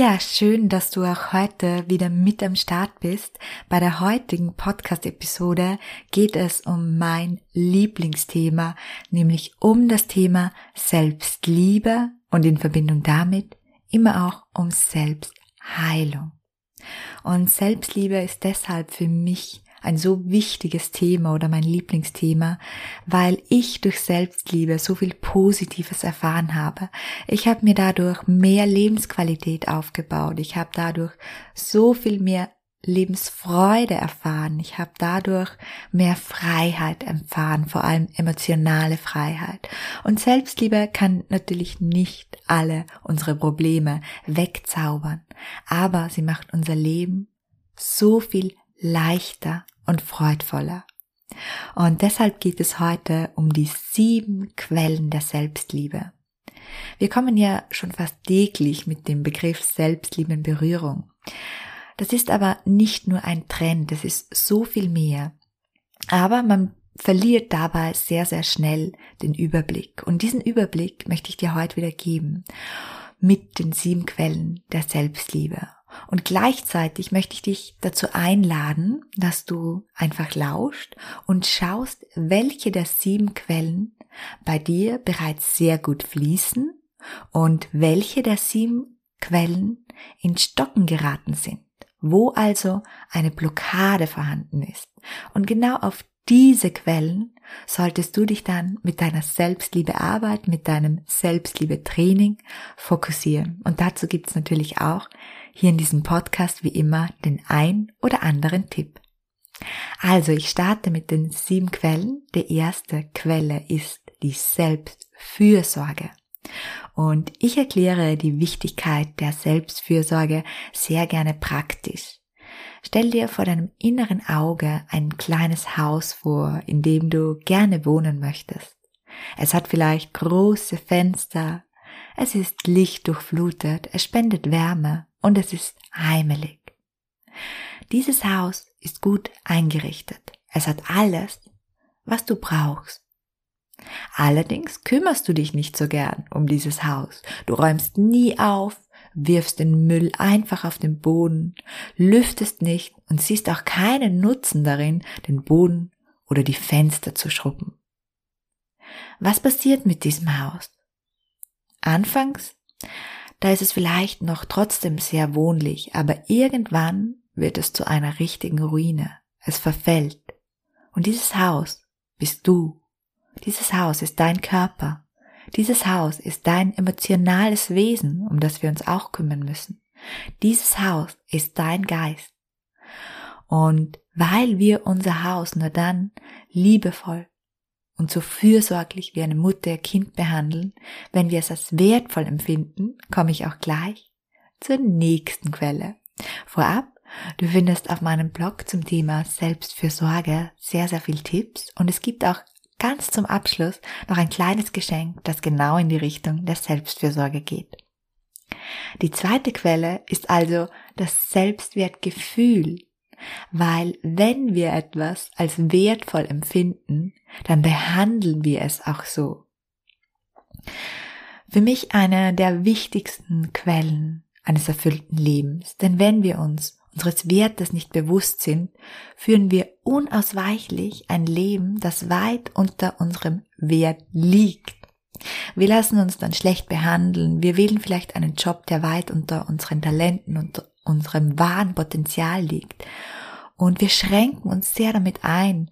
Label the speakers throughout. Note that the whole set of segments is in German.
Speaker 1: Ja, schön, dass du auch heute wieder mit am Start bist. Bei der heutigen Podcast-Episode geht es um mein Lieblingsthema, nämlich um das Thema Selbstliebe und in Verbindung damit immer auch um Selbstheilung. Und Selbstliebe ist deshalb für mich ein so wichtiges Thema oder mein Lieblingsthema, weil ich durch Selbstliebe so viel Positives erfahren habe. Ich habe mir dadurch mehr Lebensqualität aufgebaut. Ich habe dadurch so viel mehr Lebensfreude erfahren. Ich habe dadurch mehr Freiheit erfahren, vor allem emotionale Freiheit. Und Selbstliebe kann natürlich nicht alle unsere Probleme wegzaubern, aber sie macht unser Leben so viel leichter und freudvoller. Und deshalb geht es heute um die sieben Quellen der Selbstliebe. Wir kommen ja schon fast täglich mit dem Begriff Selbstliebe in Berührung. Das ist aber nicht nur ein Trend, es ist so viel mehr. Aber man verliert dabei sehr, sehr schnell den Überblick. Und diesen Überblick möchte ich dir heute wieder geben mit den sieben Quellen der Selbstliebe. Und gleichzeitig möchte ich dich dazu einladen, dass du einfach lauscht und schaust, welche der sieben Quellen bei dir bereits sehr gut fließen und welche der sieben Quellen in Stocken geraten sind, wo also eine Blockade vorhanden ist. Und genau auf diese Quellen solltest du dich dann mit deiner Selbstliebearbeit, mit deinem Selbstliebetraining fokussieren. Und dazu gibt es natürlich auch hier in diesem Podcast wie immer den ein oder anderen Tipp. Also ich starte mit den sieben Quellen. Die erste Quelle ist die Selbstfürsorge. Und ich erkläre die Wichtigkeit der Selbstfürsorge sehr gerne praktisch. Stell dir vor deinem inneren Auge ein kleines Haus vor, in dem du gerne wohnen möchtest. Es hat vielleicht große Fenster, es ist lichtdurchflutet, es spendet Wärme und es ist heimelig. Dieses Haus ist gut eingerichtet. Es hat alles, was du brauchst. Allerdings kümmerst du dich nicht so gern um dieses Haus. Du räumst nie auf, wirfst den Müll einfach auf den Boden, lüftest nicht und siehst auch keinen Nutzen darin, den Boden oder die Fenster zu schrubben. Was passiert mit diesem Haus? Anfangs, da ist es vielleicht noch trotzdem sehr wohnlich, aber irgendwann wird es zu einer richtigen Ruine. Es verfällt. Und dieses Haus bist du. Dieses Haus ist dein Körper. Dieses Haus ist dein emotionales Wesen, um das wir uns auch kümmern müssen. Dieses Haus ist dein Geist. Und weil wir unser Haus nur dann liebevoll und so fürsorglich wie eine Mutter ihr Kind behandeln, wenn wir es als wertvoll empfinden, komme ich auch gleich zur nächsten Quelle. Vorab, du findest auf meinem Blog zum Thema Selbstfürsorge sehr, sehr viel Tipps und es gibt auch ganz zum Abschluss noch ein kleines Geschenk, das genau in die Richtung der Selbstfürsorge geht. Die zweite Quelle ist also das Selbstwertgefühl, weil wenn wir etwas als wertvoll empfinden, dann behandeln wir es auch so. Für mich eine der wichtigsten Quellen eines erfüllten Lebens, denn wenn wir uns unseres Wertes nicht bewusst sind, führen wir unausweichlich ein Leben, das weit unter unserem Wert liegt. Wir lassen uns dann schlecht behandeln, wir wählen vielleicht einen Job, der weit unter unseren Talenten und unserem wahren Potenzial liegt. Und wir schränken uns sehr damit ein,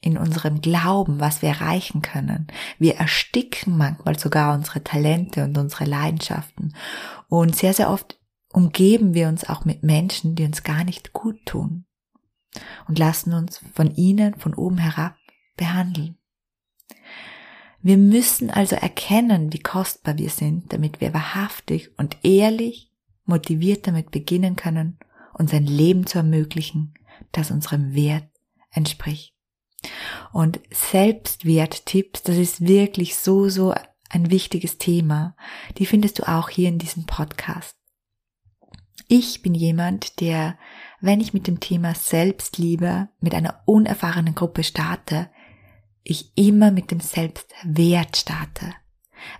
Speaker 1: in unserem Glauben, was wir erreichen können. Wir ersticken manchmal sogar unsere Talente und unsere Leidenschaften. Und sehr, sehr oft umgeben wir uns auch mit Menschen, die uns gar nicht gut tun. Und lassen uns von ihnen von oben herab behandeln. Wir müssen also erkennen, wie kostbar wir sind, damit wir wahrhaftig und ehrlich motiviert damit beginnen können, uns ein Leben zu ermöglichen, das unserem Wert entspricht. Und Selbstwerttipps, das ist wirklich so, so ein wichtiges Thema. Die findest du auch hier in diesem Podcast. Ich bin jemand, der, wenn ich mit dem Thema Selbstliebe mit einer unerfahrenen Gruppe starte, ich immer mit dem Selbstwert starte.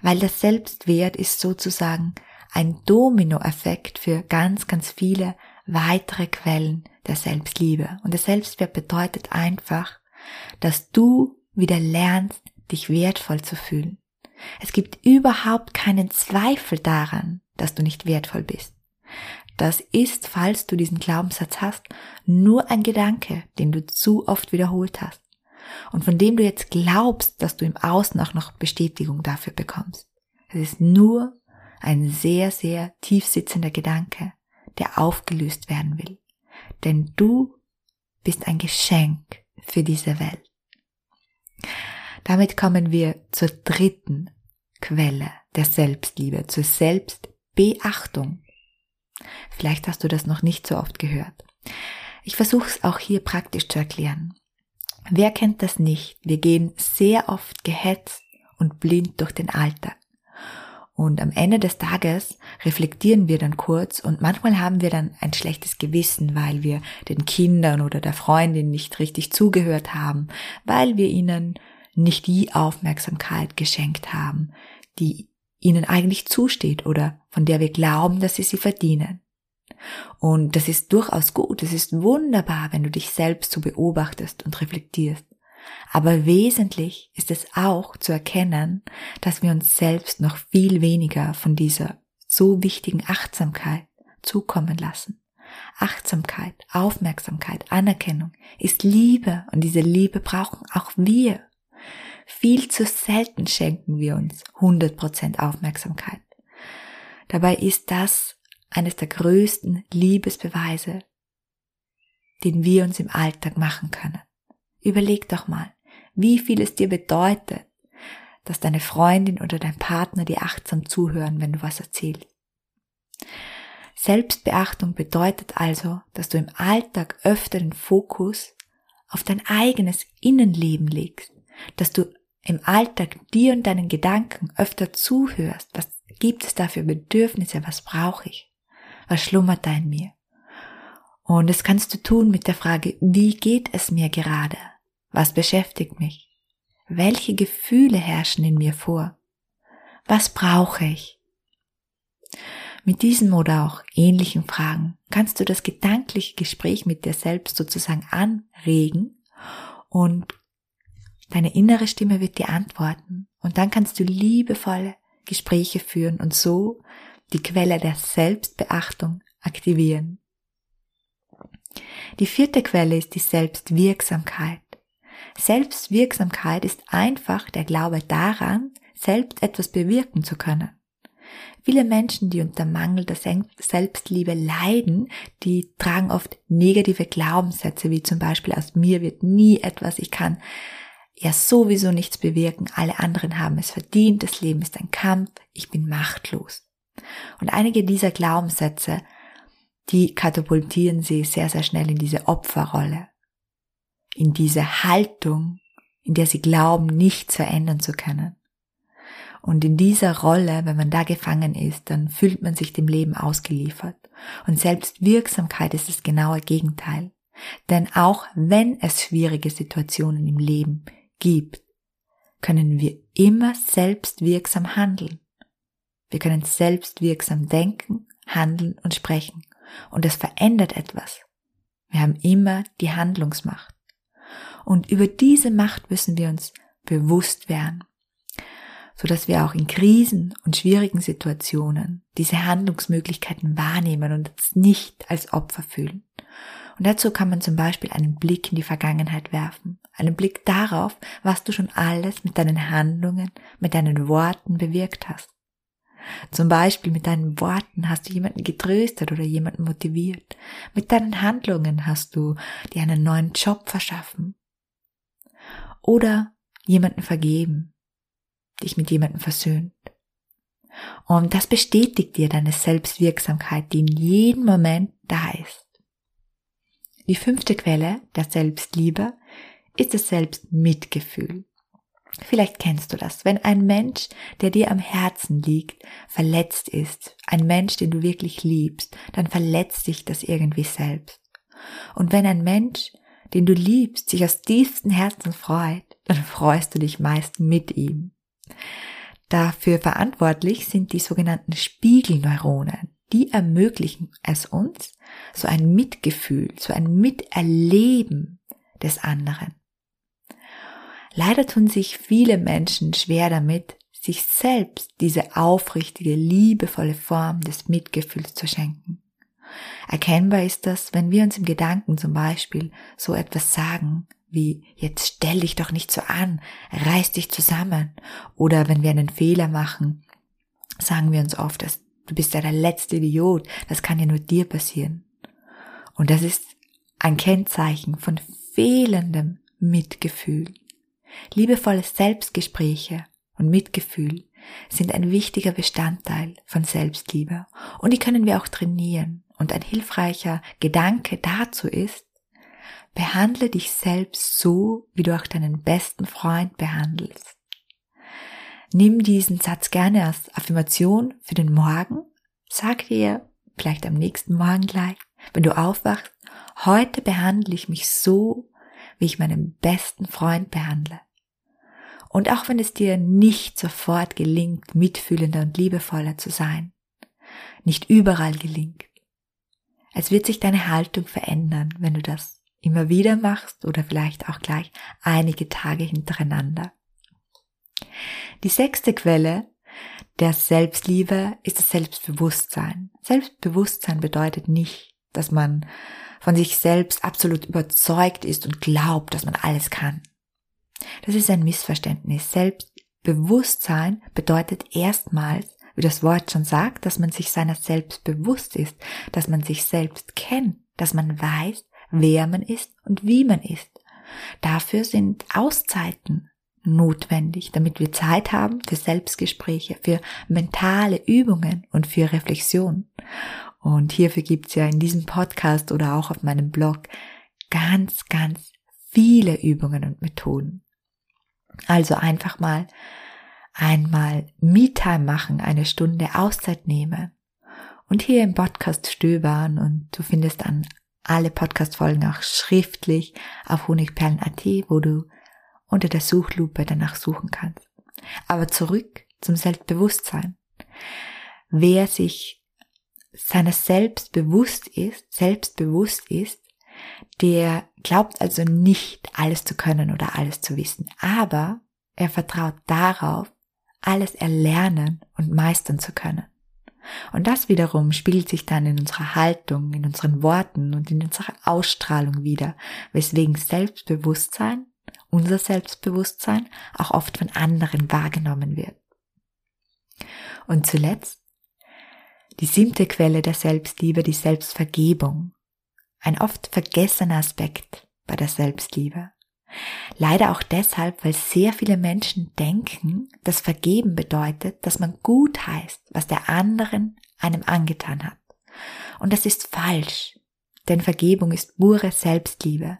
Speaker 1: Weil der Selbstwert ist sozusagen ein Dominoeffekt für ganz, ganz viele weitere Quellen der Selbstliebe. Und der Selbstwert bedeutet einfach, dass du wieder lernst, dich wertvoll zu fühlen. Es gibt überhaupt keinen Zweifel daran, dass du nicht wertvoll bist. Das ist, falls du diesen Glaubenssatz hast, nur ein Gedanke, den du zu oft wiederholt hast und von dem du jetzt glaubst, dass du im Außen auch noch Bestätigung dafür bekommst. Es ist nur ein sehr, sehr tief sitzender Gedanke, der aufgelöst werden will. Denn du bist ein Geschenk für diese Welt. Damit kommen wir zur dritten Quelle der Selbstliebe, zur Selbstbeachtung. Vielleicht hast du das noch nicht so oft gehört. Ich versuche es auch hier praktisch zu erklären. Wer kennt das nicht? Wir gehen sehr oft gehetzt und blind durch den Alltag. Und am Ende des Tages reflektieren wir dann kurz und manchmal haben wir dann ein schlechtes Gewissen, weil wir den Kindern oder der Freundin nicht richtig zugehört haben, weil wir ihnen nicht die Aufmerksamkeit geschenkt haben, die ihnen eigentlich zusteht oder von der wir glauben, dass sie sie verdienen. Und das ist durchaus gut, es ist wunderbar, wenn du dich selbst so beobachtest und reflektierst. Aber wesentlich ist es auch zu erkennen, dass wir uns selbst noch viel weniger von dieser so wichtigen Achtsamkeit zukommen lassen. Achtsamkeit, Aufmerksamkeit, Anerkennung ist Liebe und diese Liebe brauchen auch wir. Viel zu selten schenken wir uns 100% Aufmerksamkeit. Dabei ist das eines der größten Liebesbeweise, den wir uns im Alltag machen können. Überleg doch mal, wie viel es dir bedeutet, dass deine Freundin oder dein Partner dir achtsam zuhören, wenn du was erzählst. Selbstbeachtung bedeutet also, dass du im Alltag öfter den Fokus auf dein eigenes Innenleben legst, dass du im Alltag dir und deinen Gedanken öfter zuhörst, was gibt es da für Bedürfnisse, was brauche ich, was schlummert da in mir. Und das kannst du tun mit der Frage, wie geht es mir gerade? Was beschäftigt mich? Welche Gefühle herrschen in mir vor? Was brauche ich? Mit diesen oder auch ähnlichen Fragen kannst du das gedankliche Gespräch mit dir selbst sozusagen anregen und deine innere Stimme wird dir antworten und dann kannst du liebevolle Gespräche führen und so die Quelle der Selbstbeachtung aktivieren. Die vierte Quelle ist die Selbstwirksamkeit. Selbstwirksamkeit ist einfach der Glaube daran, selbst etwas bewirken zu können. Viele Menschen, die unter Mangel der Selbstliebe leiden, die tragen oft negative Glaubenssätze, wie zum Beispiel aus mir wird nie etwas, ich kann ja sowieso nichts bewirken, alle anderen haben es verdient, das Leben ist ein Kampf, ich bin machtlos. Und einige dieser Glaubenssätze, die katapultieren sie sehr, sehr schnell in diese Opferrolle in diese Haltung, in der sie glauben, nichts verändern zu können. Und in dieser Rolle, wenn man da gefangen ist, dann fühlt man sich dem Leben ausgeliefert. Und Selbstwirksamkeit ist das genaue Gegenteil. Denn auch wenn es schwierige Situationen im Leben gibt, können wir immer selbstwirksam handeln. Wir können selbstwirksam denken, handeln und sprechen. Und es verändert etwas. Wir haben immer die Handlungsmacht. Und über diese Macht müssen wir uns bewusst werden, so dass wir auch in Krisen und schwierigen Situationen diese Handlungsmöglichkeiten wahrnehmen und uns nicht als Opfer fühlen. Und dazu kann man zum Beispiel einen Blick in die Vergangenheit werfen, einen Blick darauf, was du schon alles mit deinen Handlungen, mit deinen Worten bewirkt hast. Zum Beispiel mit deinen Worten hast du jemanden getröstet oder jemanden motiviert. Mit deinen Handlungen hast du dir einen neuen Job verschaffen oder jemanden vergeben, dich mit jemandem versöhnt. Und das bestätigt dir deine Selbstwirksamkeit, die in jedem Moment da ist. Die fünfte Quelle der Selbstliebe ist das Selbstmitgefühl. Vielleicht kennst du das. Wenn ein Mensch, der dir am Herzen liegt, verletzt ist, ein Mensch, den du wirklich liebst, dann verletzt dich das irgendwie selbst. Und wenn ein Mensch, den du liebst, sich aus tiefstem Herzen freut, dann freust du dich meist mit ihm. Dafür verantwortlich sind die sogenannten Spiegelneuronen. Die ermöglichen es uns, so ein Mitgefühl, so ein Miterleben des anderen. Leider tun sich viele Menschen schwer damit, sich selbst diese aufrichtige, liebevolle Form des Mitgefühls zu schenken. Erkennbar ist das, wenn wir uns im Gedanken zum Beispiel so etwas sagen wie jetzt stell dich doch nicht so an, reiß dich zusammen. Oder wenn wir einen Fehler machen, sagen wir uns oft, dass du bist ja der letzte Idiot, das kann ja nur dir passieren. Und das ist ein Kennzeichen von fehlendem Mitgefühl. Liebevolle Selbstgespräche und Mitgefühl sind ein wichtiger Bestandteil von Selbstliebe und die können wir auch trainieren. Und ein hilfreicher Gedanke dazu ist, behandle dich selbst so, wie du auch deinen besten Freund behandelst. Nimm diesen Satz gerne als Affirmation für den Morgen. Sag dir vielleicht am nächsten Morgen gleich, wenn du aufwachst, heute behandle ich mich so, wie ich meinen besten Freund behandle. Und auch wenn es dir nicht sofort gelingt, mitfühlender und liebevoller zu sein, nicht überall gelingt, es wird sich deine Haltung verändern, wenn du das immer wieder machst oder vielleicht auch gleich einige Tage hintereinander. Die sechste Quelle der Selbstliebe ist das Selbstbewusstsein. Selbstbewusstsein bedeutet nicht, dass man von sich selbst absolut überzeugt ist und glaubt, dass man alles kann. Das ist ein Missverständnis. Selbstbewusstsein bedeutet erstmals, wie das Wort schon sagt, dass man sich seiner selbst bewusst ist, dass man sich selbst kennt, dass man weiß, wer man ist und wie man ist. Dafür sind Auszeiten notwendig, damit wir Zeit haben für Selbstgespräche, für mentale Übungen und für Reflexion. Und hierfür gibt's ja in diesem Podcast oder auch auf meinem Blog ganz, ganz viele Übungen und Methoden. Also einfach mal einmal Me-Time machen, eine Stunde Auszeit nehme und hier im Podcast stöbern und du findest dann alle Podcast-Folgen auch schriftlich auf honigperlen.at, wo du unter der Suchlupe danach suchen kannst. Aber zurück zum Selbstbewusstsein. Wer sich seiner selbst bewusst ist, selbstbewusst ist, der glaubt also nicht alles zu können oder alles zu wissen, aber er vertraut darauf, alles erlernen und meistern zu können. Und das wiederum spiegelt sich dann in unserer Haltung, in unseren Worten und in unserer Ausstrahlung wieder, weswegen Selbstbewusstsein, unser Selbstbewusstsein, auch oft von anderen wahrgenommen wird. Und zuletzt die siebte Quelle der Selbstliebe, die Selbstvergebung. Ein oft vergessener Aspekt bei der Selbstliebe. Leider auch deshalb, weil sehr viele Menschen denken, dass Vergeben bedeutet, dass man gut heißt, was der anderen einem angetan hat. Und das ist falsch, denn Vergebung ist pure Selbstliebe.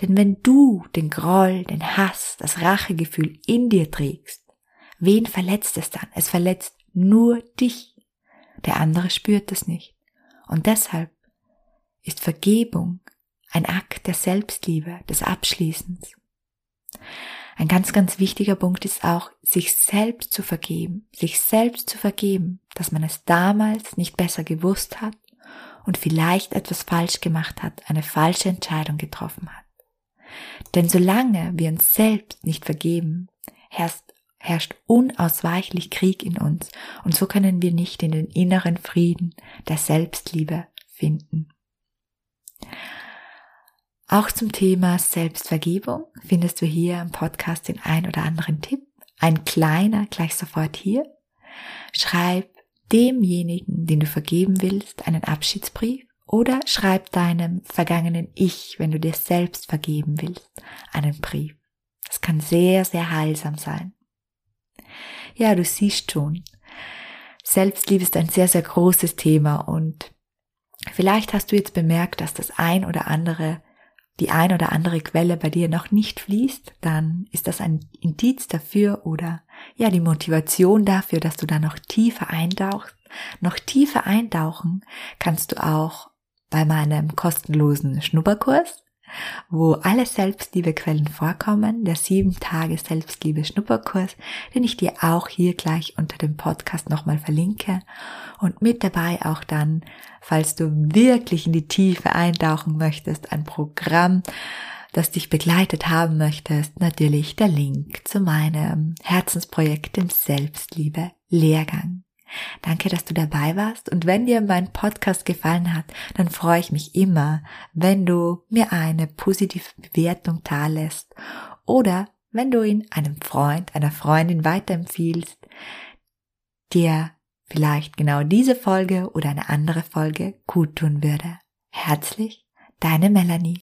Speaker 1: Denn wenn du den Groll, den Hass, das Rachegefühl in dir trägst, wen verletzt es dann? Es verletzt nur dich. Der andere spürt es nicht. Und deshalb ist Vergebung ein Akt der Selbstliebe, des Abschließens. Ein ganz, ganz wichtiger Punkt ist auch, sich selbst zu vergeben, sich selbst zu vergeben, dass man es damals nicht besser gewusst hat und vielleicht etwas falsch gemacht hat, eine falsche Entscheidung getroffen hat. Denn solange wir uns selbst nicht vergeben, herrscht, herrscht unausweichlich Krieg in uns und so können wir nicht in den inneren Frieden der Selbstliebe finden. Auch zum Thema Selbstvergebung findest du hier im Podcast den ein oder anderen Tipp. Ein kleiner gleich sofort hier. Schreib demjenigen, den du vergeben willst, einen Abschiedsbrief oder schreib deinem vergangenen Ich, wenn du dir selbst vergeben willst, einen Brief. Das kann sehr, sehr heilsam sein. Ja, du siehst schon, Selbstliebe ist ein sehr, sehr großes Thema und vielleicht hast du jetzt bemerkt, dass das ein oder andere, die ein oder andere Quelle bei dir noch nicht fließt, dann ist das ein Indiz dafür oder ja, die Motivation dafür, dass du da noch tiefer eintauchst. Noch tiefer eintauchen kannst du auch bei meinem kostenlosen Schnupperkurs wo alle Selbstliebequellen vorkommen, der sieben Tage Selbstliebe Schnupperkurs, den ich dir auch hier gleich unter dem Podcast nochmal verlinke. Und mit dabei auch dann, falls du wirklich in die Tiefe eintauchen möchtest, ein Programm, das dich begleitet haben möchtest, natürlich der Link zu meinem Herzensprojekt, dem Selbstliebe Lehrgang. Danke, dass du dabei warst und wenn dir mein Podcast gefallen hat, dann freue ich mich immer, wenn du mir eine positive Bewertung lässt oder wenn du ihn einem Freund, einer Freundin weiterempfiehlst, dir vielleicht genau diese Folge oder eine andere Folge gut tun würde. Herzlich, deine Melanie.